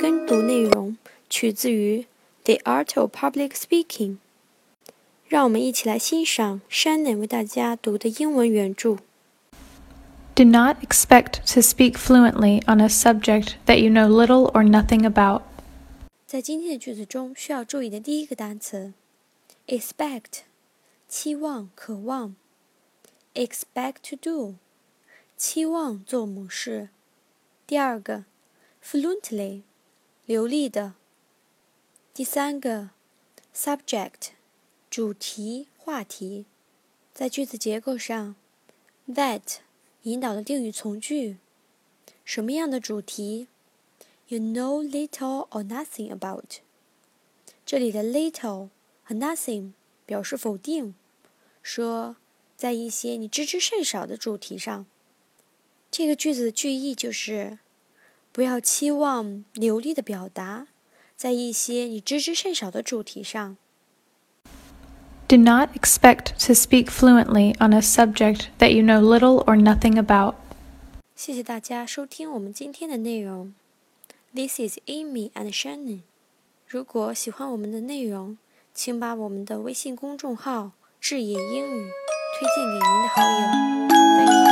跟读内容取自于《The Art of Public Speaking》。让我们一起来欣赏 Shannon 为大家读的英文原着。Do not expect to speak fluently on a subject that you know little or nothing about. 在今天的句子中，需要注意的第一个单词，expect，期望、渴望；expect to do，期望做某事。第二个 ，fluently，流利的。第三个，subject。主题、话题，在句子结构上，that 引导的定语从句，什么样的主题？You know little or nothing about。这里的 little 和 nothing 表示否定，说在一些你知之甚少的主题上。这个句子的句意就是，不要期望流利的表达，在一些你知之甚少的主题上。Do not expect to speak fluently on a subject that you know little or nothing about. 谢谢大家收听我们今天的内容。This is Amy and Shannon。如果喜欢我们的内容，请把我们的微信公众号“智野英语”推荐给您的好友。Thank you.